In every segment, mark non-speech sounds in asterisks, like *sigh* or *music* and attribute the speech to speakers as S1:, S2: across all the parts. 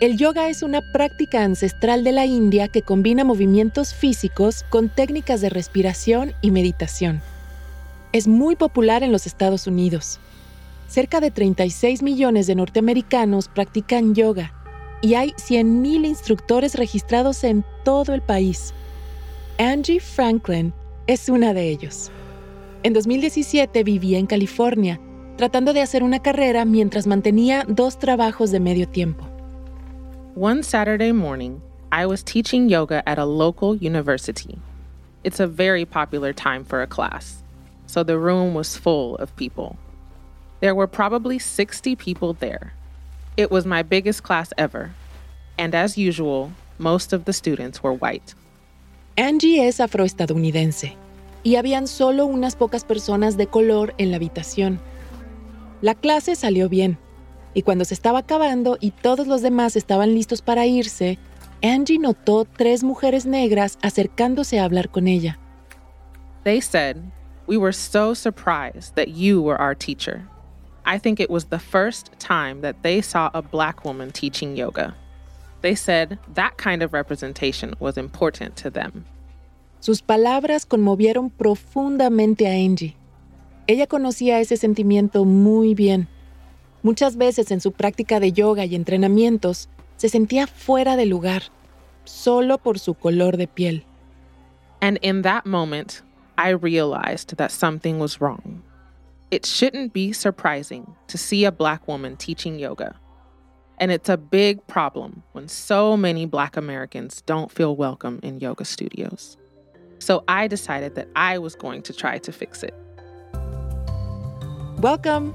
S1: El yoga es una práctica ancestral de la India que combina movimientos físicos con técnicas de respiración y meditación. Es muy popular en los Estados Unidos. Cerca de 36 millones de norteamericanos practican yoga y hay 100.000 instructores registrados en todo el país. Angie Franklin es una de ellos. En 2017 vivía en California, tratando de hacer una carrera mientras mantenía dos trabajos de medio tiempo.
S2: One Saturday morning, I was teaching yoga at a local university. It's a very popular time for a class, so the room was full of people. There were probably 60 people there. It was my biggest class ever, and as usual, most of the students were white.
S1: Angie es afroestadounidense y habían solo unas pocas personas de color en la habitación. La clase salió bien, y cuando se estaba acabando y todos los demás estaban listos para irse, Angie notó tres mujeres negras acercándose a hablar con ella.
S2: They said, We were so surprised that you were our teacher. I think it was the first time that they saw a black woman teaching yoga. They said that kind of representation was important to them.
S1: Sus palabras conmovieron profundamente a Angie. Ella conocía ese sentimiento muy bien. Muchas veces en su práctica de yoga y entrenamientos se sentía fuera de lugar, solo por su color de piel.
S2: And in that moment, I realized that something was wrong. It shouldn't be surprising to see a black woman teaching yoga. And it's a big problem when so many black Americans don't feel welcome in yoga studios. So I decided that I was going to try to fix it.
S1: Welcome.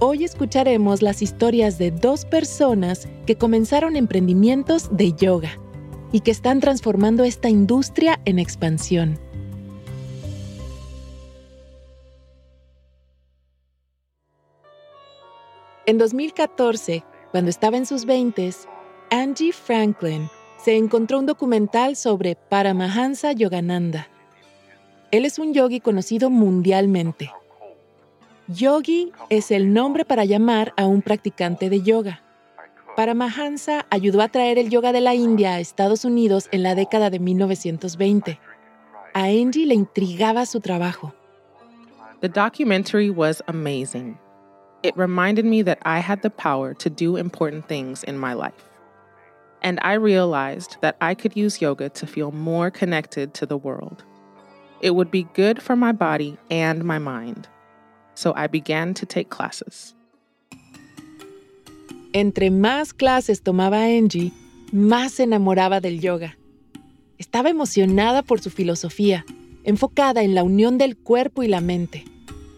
S1: Hoy escucharemos las historias de dos personas que comenzaron emprendimientos de yoga y que están transformando esta industria en expansión. En 2014, cuando estaba en sus 20, Angie Franklin se encontró un documental sobre Paramahansa Yogananda. Él es un yogi conocido mundialmente Yogi es el nombre para llamar a un practicante de yoga. Paramahansa ayudó a traer el yoga de la India a Estados Unidos en la década de 1920. A Angie le intrigaba su trabajo.
S2: The documentary was amazing. It reminded me that I had the power to do important things in my life. And I realized that I could use yoga to feel more connected to the world. It would be good for my body and my mind so I began to take classes.
S1: Entre más clases tomaba Angie, más se enamoraba del yoga. Estaba emocionada por su filosofía, enfocada en la unión del cuerpo y la mente,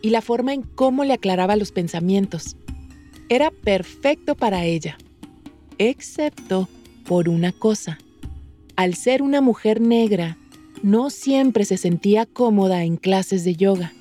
S1: y la forma en cómo le aclaraba los pensamientos. Era perfecto para ella, excepto por una cosa. Al ser una mujer negra, no siempre se sentía cómoda en clases de yoga.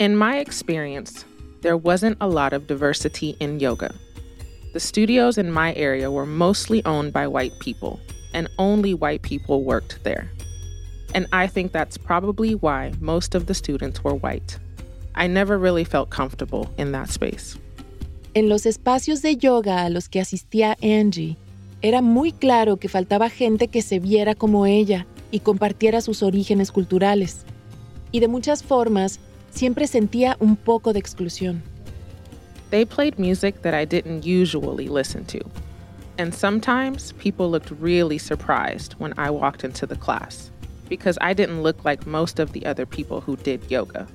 S2: In my experience, there wasn't a lot of diversity in yoga. The studios in my area were mostly owned by white people, and only white people worked there. And I think that's probably why most of the students were white. I never really felt comfortable in that space.
S1: En los espacios de yoga a los que asistía Angie, era muy claro que faltaba gente que se viera como ella y compartiera sus orígenes culturales. Y de muchas formas, siempre sentía un poco de exclusión.
S2: They played music that I didn't usually listen to. And sometimes people looked really surprised when I walked into the class because I didn't look like most of the other people who did yoga.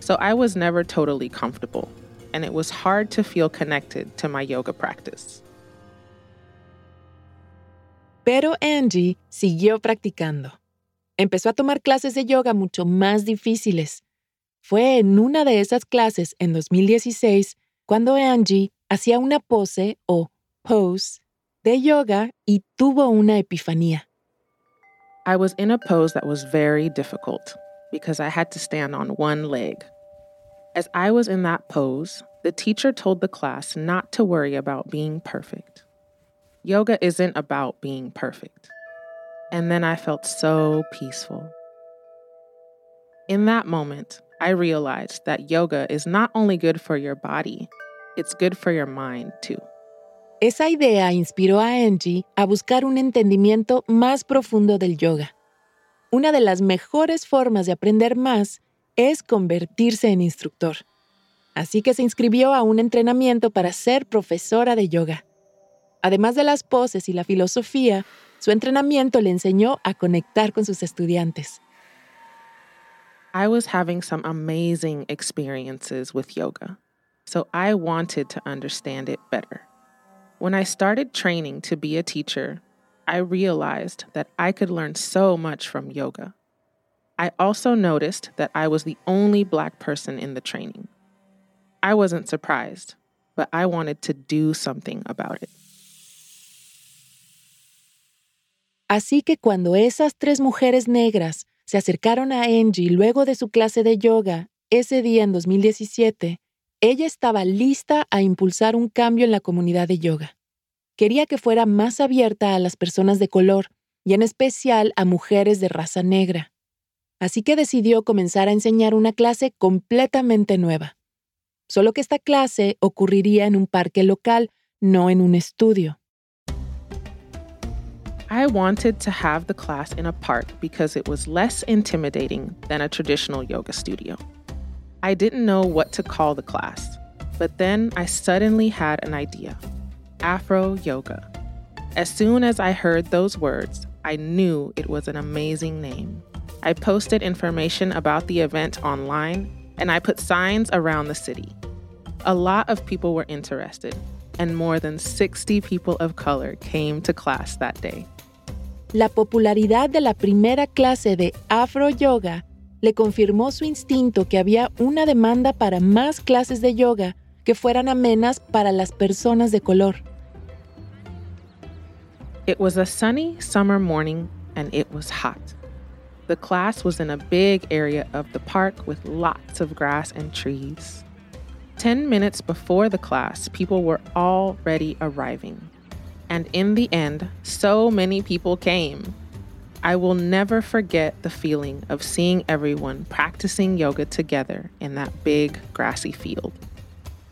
S2: So I was never totally comfortable, and it was hard to feel connected to my yoga practice.
S1: Pero Angie siguió practicando. Empezó a tomar clases de yoga mucho más difíciles Fue en una de esas clases en 2016 cuando Angie hacía una pose o pose de yoga y tuvo una epifanía.
S2: I was in a pose that was very difficult because I had to stand on one leg. As I was in that pose, the teacher told the class not to worry about being perfect. Yoga isn't about being perfect. And then I felt so peaceful. In that moment, I realized that yoga is not only good for your body, it's good for your mind too.
S1: Esa idea inspiró a Angie a buscar un entendimiento más profundo del yoga. Una de las mejores formas de aprender más es convertirse en instructor. Así que se inscribió a un entrenamiento para ser profesora de yoga. Además de las poses y la filosofía, su entrenamiento le enseñó a conectar con sus estudiantes.
S2: I was having some amazing experiences with yoga, so I wanted to understand it better. When I started training to be a teacher, I realized that I could learn so much from yoga. I also noticed that I was the only Black person in the training. I wasn't surprised, but I wanted to do something about it.
S1: Así que cuando esas tres mujeres negras se acercaron a Angie luego de su clase de yoga ese día en 2017, ella estaba lista a impulsar un cambio en la comunidad de yoga. Quería que fuera más abierta a las personas de color y en especial a mujeres de raza negra. Así que decidió comenzar a enseñar una clase completamente nueva. Solo que esta clase ocurriría en un parque local, no en un estudio.
S2: I wanted to have the class in a park because it was less intimidating than a traditional yoga studio. I didn't know what to call the class, but then I suddenly had an idea Afro Yoga. As soon as I heard those words, I knew it was an amazing name. I posted information about the event online and I put signs around the city. A lot of people were interested, and more than 60 people of color came to class that day.
S1: La popularidad de la primera clase de Afro Yoga le confirmó su instinto que había una demanda para más clases de yoga que fueran amenas para las personas de color.
S2: It was a sunny summer morning and it was hot. The class was in a big area of the park with lots of grass and trees. Ten minutes before the class, people were already arriving. And in the end, so many people came. I will never forget the feeling of seeing everyone practicing yoga together in that big grassy field.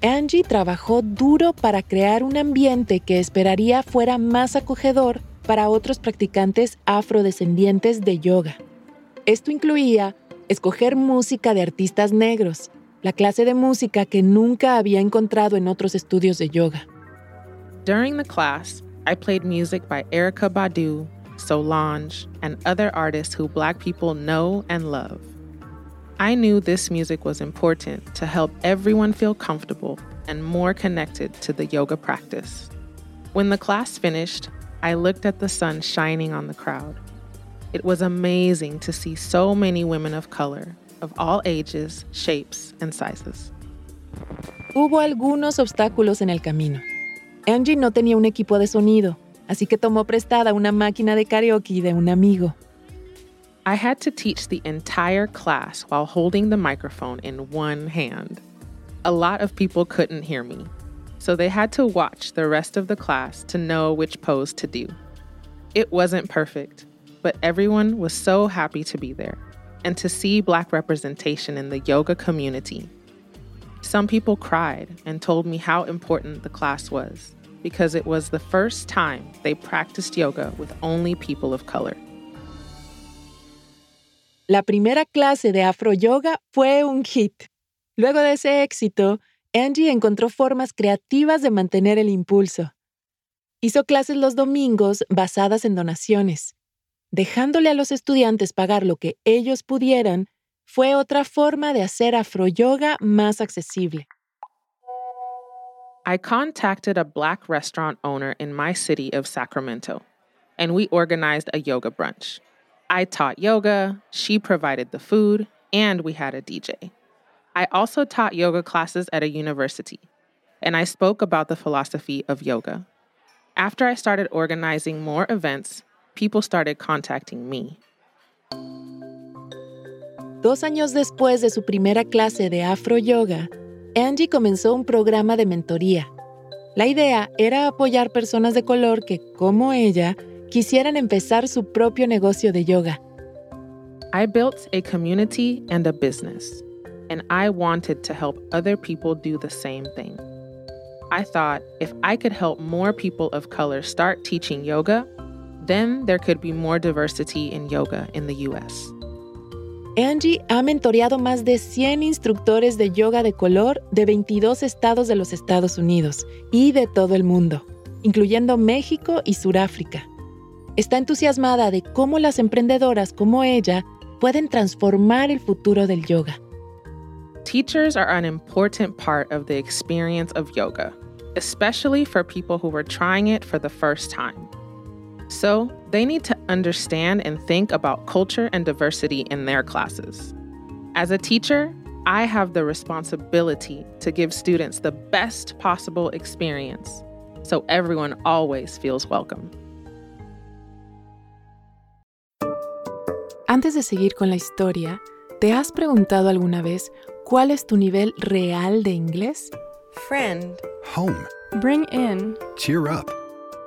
S1: Angie trabajó duro para crear un ambiente que esperaría fuera más acogedor para otros practicantes afrodescendientes de yoga. Esto incluía escoger música de artistas negros, la clase de música que nunca había encontrado en otros estudios de yoga.
S2: During the class, I played music by Erykah Badu, Solange, and other artists who Black people know and love. I knew this music was important to help everyone feel comfortable and more connected to the yoga practice. When the class finished, I looked at the sun shining on the crowd. It was amazing to see so many women of color, of all ages, shapes, and sizes.
S1: Hubo algunos obstáculos en el camino. Angie no tenía un equipo de sonido, así que tomó prestada una máquina de karaoke de un amigo.
S2: I had to teach the entire class while holding the microphone in one hand. A lot of people couldn't hear me, so they had to watch the rest of the class to know which pose to do. It wasn't perfect, but everyone was so happy to be there and to see Black representation in the yoga community. Some people cried and told me how important the class was because it was the first time they practiced yoga with only people of color.
S1: La primera clase de Afro Yoga fue un hit. Luego de ese éxito, Angie encontró formas creativas de mantener el impulso. Hizo clases los domingos basadas en donaciones dejándole a los estudiantes pagar lo que ellos pudieran, fue otra forma de hacer afroyoga más accesible.
S2: I contacted a black restaurant owner in my city of Sacramento, and we organized a yoga brunch. I taught yoga, she provided the food, and we had a DJ. I also taught yoga classes at a university, and I spoke about the philosophy of yoga. After I started organizing more events, people started contacting me.
S1: Dos años después de su primera clase de afro yoga, Angie comenzó un programa de mentoría. La idea era apoyar personas de color que, como ella, quisieran empezar su propio negocio de yoga.
S2: I built a community and a business, and I wanted to help other people do the same thing. I thought if I could help more people of color start teaching yoga, then there could be more diversity in yoga in the US.
S1: Angie ha mentoreado más de 100 instructores de yoga de color de 22 estados de los Estados Unidos y de todo el mundo, incluyendo México y Sudáfrica. Está entusiasmada de cómo las emprendedoras como ella pueden transformar el futuro del yoga.
S2: Teachers are an important part of the experience of yoga, especially for people who were trying it for the first time. So, they need to understand and think about culture and diversity in their classes. As a teacher, I have the responsibility to give students the best possible experience so everyone always feels welcome.
S1: Antes de seguir con la historia, ¿te has preguntado alguna vez cuál es tu nivel real de inglés?
S3: Friend.
S4: Home.
S3: Bring in.
S4: Cheer up.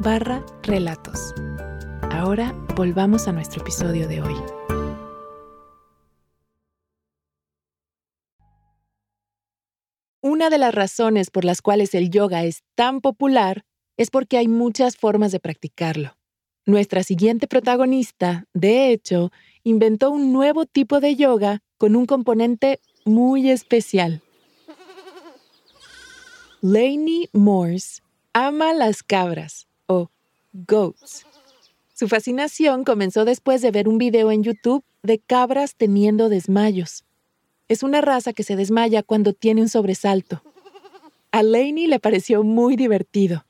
S1: barra relatos. Ahora volvamos a nuestro episodio de hoy. Una de las razones por las cuales el yoga es tan popular es porque hay muchas formas de practicarlo. Nuestra siguiente protagonista, de hecho, inventó un nuevo tipo de yoga con un componente muy especial. Lainey Morse ama las cabras o goats. Su fascinación comenzó después de ver un video en YouTube de cabras teniendo desmayos. Es una raza que se desmaya cuando tiene un sobresalto. A Lainey le pareció muy divertido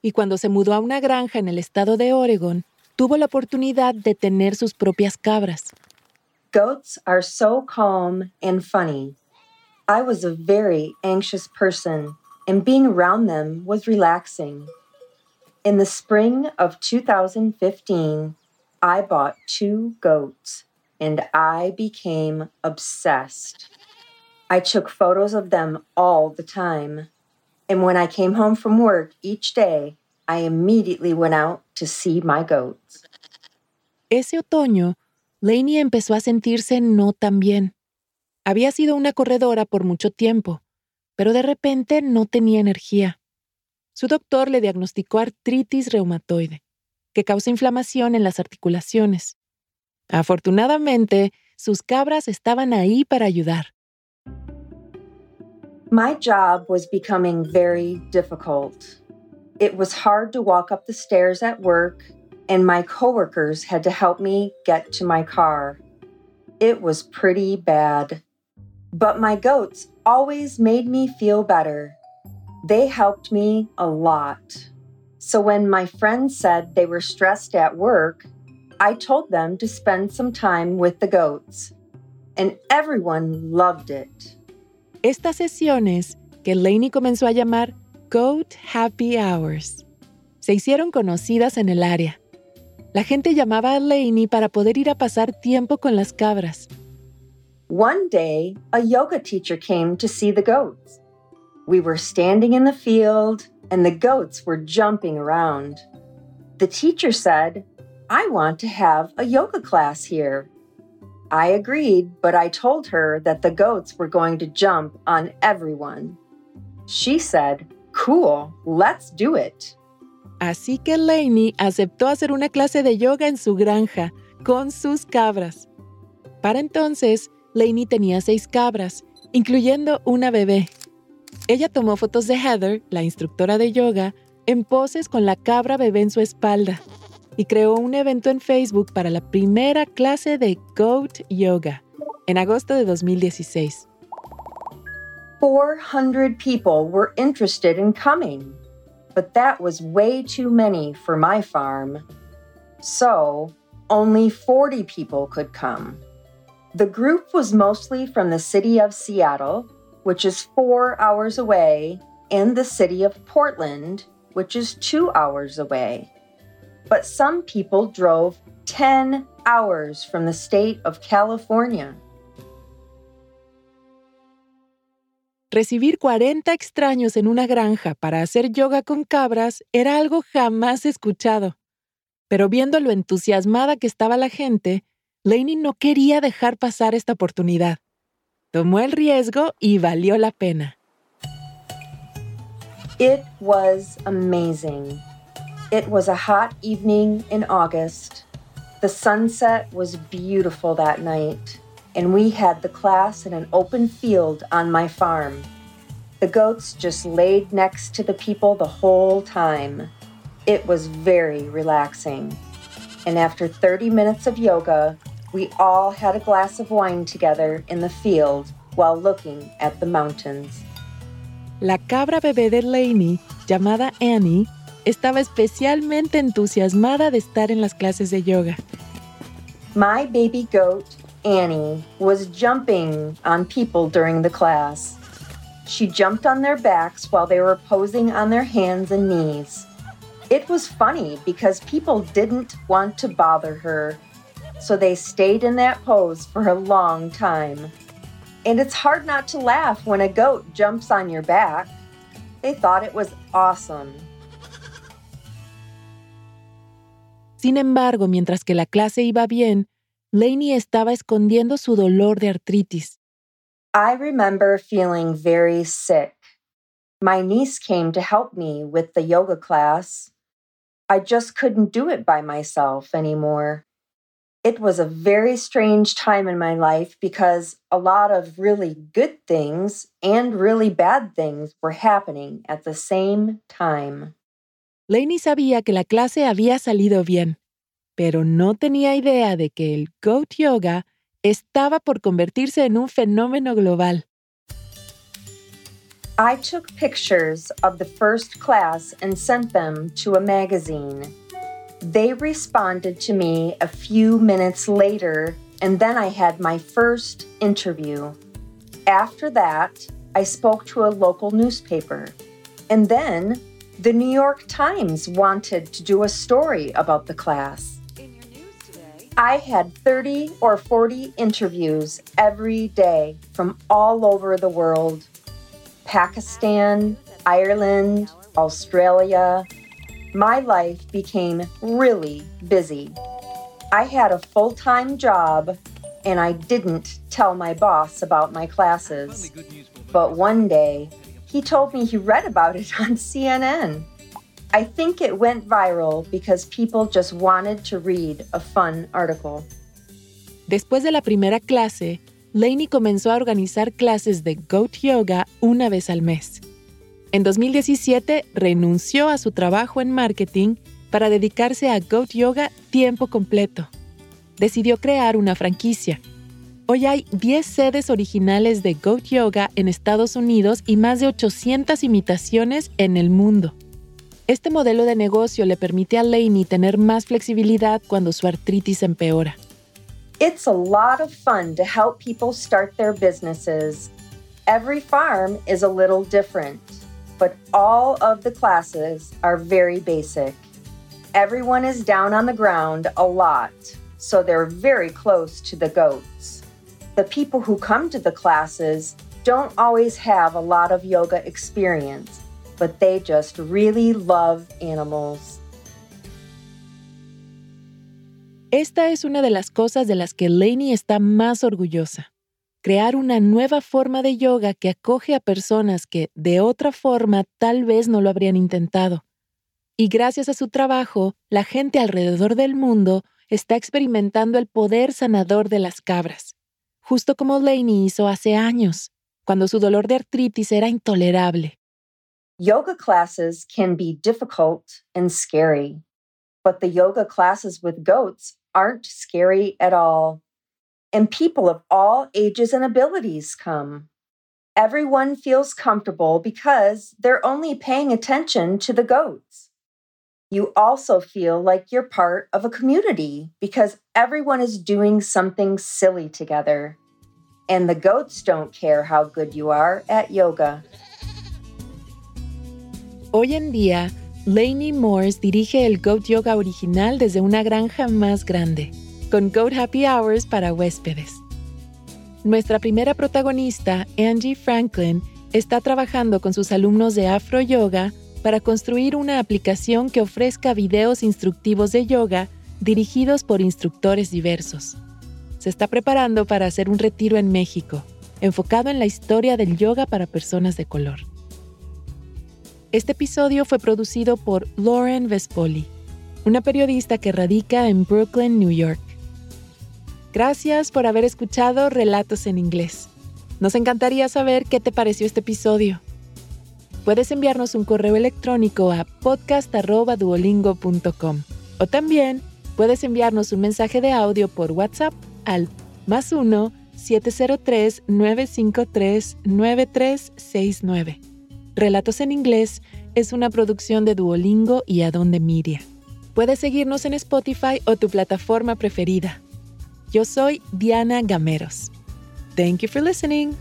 S1: y cuando se mudó a una granja en el estado de Oregon, tuvo la oportunidad de tener sus propias cabras.
S5: Goats are so calm and funny. I was a very anxious person, and being around them was relaxing. In the spring of 2015, I bought two goats and I became obsessed. I took photos of them all the time. And when I came home from work each day, I immediately went out to see my goats.
S1: Ese otoño, Lainey empezó a sentirse no tan bien. Había sido una corredora por mucho tiempo, pero de repente no tenía energía. Su doctor le diagnosticó artritis reumatoide, que causa inflamación en las articulaciones. Afortunadamente, sus cabras estaban ahí para ayudar.
S5: My job was becoming very difficult. It was hard to walk up the stairs at work, and my coworkers had to help me get to my car. It was pretty bad. But my goats always made me feel better. They helped me a lot. So when my friends said they were stressed at work, I told them to spend some time with the goats. And everyone loved it.
S1: Estas sesiones, que Lainey comenzó a llamar Goat Happy Hours, se hicieron conocidas en el área. La gente llamaba a Lainey para poder ir a pasar tiempo con las cabras.
S5: One day, a yoga teacher came to see the goats. We were standing in the field, and the goats were jumping around. The teacher said, I want to have a yoga class here. I agreed, but I told her that the goats were going to jump on everyone. She said, Cool, let's do it.
S1: Así que Lainey aceptó hacer una clase de yoga en su granja con sus cabras. Para entonces, Lainey tenía seis cabras, incluyendo una bebé. Ella tomó fotos de Heather, la instructora de yoga, en poses con la cabra bebé en su espalda y creó un evento en Facebook para la primera clase de Goat Yoga en agosto de 2016.
S5: 400 people were interested in coming, but that was way too many for my farm. So, only 40 people could come. The group was mostly from the city of Seattle, which is four hours away, and the city of Portland, which is two hours away. But some people drove 10 hours from the state of California.
S1: Recibir 40 extraños en una granja para hacer yoga con cabras era algo jamás escuchado. Pero viendo lo entusiasmada que estaba la gente, Lainey no quería dejar pasar esta oportunidad. Tomó el riesgo y valió la pena.
S5: It was amazing. It was a hot evening in August. The sunset was beautiful that night, and we had the class in an open field on my farm. The goats just laid next to the people the whole time. It was very relaxing. And after 30 minutes of yoga, we all had a glass of wine together in the field while looking at the mountains.
S1: La cabra bebé de Lainey, llamada Annie, estaba especialmente entusiasmada de estar en las clases de yoga.
S5: My baby goat, Annie, was jumping on people during the class. She jumped on their backs while they were posing on their hands and knees. It was funny because people didn't want to bother her, so they stayed in that pose for a long time. And it's hard not to laugh when a goat jumps on your back. They thought it was awesome.
S1: Sin embargo, mientras que la clase iba bien, Lainey estaba escondiendo su dolor de artritis.
S5: I remember feeling very sick. My niece came to help me with the yoga class. I just couldn't do it by myself anymore. It was a very strange time in my life because a lot of really good things and really bad things were happening at the same time.
S1: Lainey sabía que la clase había salido bien, pero no tenía idea de que el Goat Yoga estaba por convertirse en un fenómeno global.
S5: I took pictures of the first class and sent them to a magazine. They responded to me a few minutes later, and then I had my first interview. After that, I spoke to a local newspaper. And then the New York Times wanted to do a story about the class. I had 30 or 40 interviews every day from all over the world Pakistan, Ireland, Australia. My life became really busy. I had a full time job and I didn't tell my boss about my classes. But one day, he told me he read about it on *laughs* CNN. I think it went viral because people just wanted to read a fun article.
S1: Después de la primera clase, Lainey comenzó a organizar clases de Goat Yoga una vez al mes. En 2017 renunció a su trabajo en marketing para dedicarse a Goat Yoga tiempo completo. Decidió crear una franquicia. Hoy hay 10 sedes originales de Goat Yoga en Estados Unidos y más de 800 imitaciones en el mundo. Este modelo de negocio le permite a Lainey tener más flexibilidad cuando su artritis empeora.
S5: It's a lot of fun to help people start their businesses. Every farm is a little different, but all of the classes are very basic. Everyone is down on the ground a lot, so they're very close to the goats. The people who come to the classes don't always have a lot of yoga experience, but they just really love animals.
S1: Esta es una de las cosas de las que Lainey está más orgullosa. Crear una nueva forma de yoga que acoge a personas que de otra forma tal vez no lo habrían intentado. Y gracias a su trabajo, la gente alrededor del mundo está experimentando el poder sanador de las cabras, justo como Lainey hizo hace años. cuando su dolor de artritis era intolerable.
S5: Yoga classes can be difficult and scary, but the yoga classes with goats aren't scary at all. And people of all ages and abilities come. Everyone feels comfortable because they're only paying attention to the goats. You also feel like you're part of a community because everyone is doing something silly together. And the goats don't care how good you are at yoga.
S1: Hoy en día, Lainey Morse dirige el Goat Yoga original desde una granja más grande, con Goat Happy Hours para huéspedes. Nuestra primera protagonista, Angie Franklin, está trabajando con sus alumnos de Afro Yoga para construir una aplicación que ofrezca videos instructivos de yoga dirigidos por instructores diversos. Se está preparando para hacer un retiro en México, enfocado en la historia del yoga para personas de color. Este episodio fue producido por Lauren Vespoli, una periodista que radica en Brooklyn, New York. Gracias por haber escuchado Relatos en Inglés. Nos encantaría saber qué te pareció este episodio. Puedes enviarnos un correo electrónico a podcast.duolingo.com o también puedes enviarnos un mensaje de audio por WhatsApp al más 1-703-953-9369. Relatos en Inglés es una producción de Duolingo y Adonde Media. Puedes seguirnos en Spotify o tu plataforma preferida. Yo soy Diana Gameros. Thank you for listening.